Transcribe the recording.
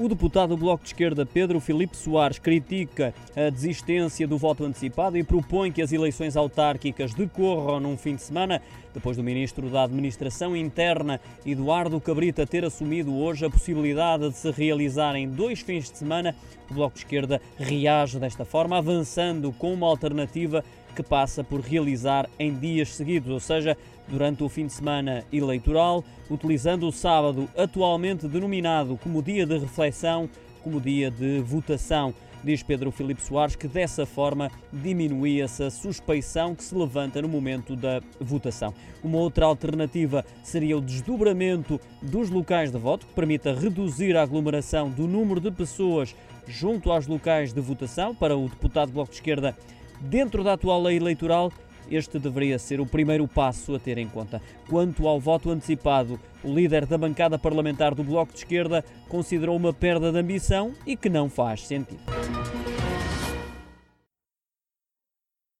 O deputado do Bloco de Esquerda, Pedro Filipe Soares, critica a desistência do voto antecipado e propõe que as eleições autárquicas decorram num fim de semana, depois do ministro da Administração Interna, Eduardo Cabrita, ter assumido hoje a possibilidade de se realizarem dois fins de semana. O Bloco de Esquerda reage desta forma, avançando com uma alternativa que passa por realizar em dias seguidos, ou seja, durante o fim de semana eleitoral, utilizando o sábado, atualmente denominado como dia de reflexão, como dia de votação. Diz Pedro Filipe Soares que dessa forma diminuía-se a suspeição que se levanta no momento da votação. Uma outra alternativa seria o desdobramento dos locais de voto, que permita reduzir a aglomeração do número de pessoas junto aos locais de votação. Para o deputado do Bloco de Esquerda, Dentro da atual lei eleitoral, este deveria ser o primeiro passo a ter em conta. Quanto ao voto antecipado, o líder da bancada parlamentar do Bloco de Esquerda considerou uma perda de ambição e que não faz sentido.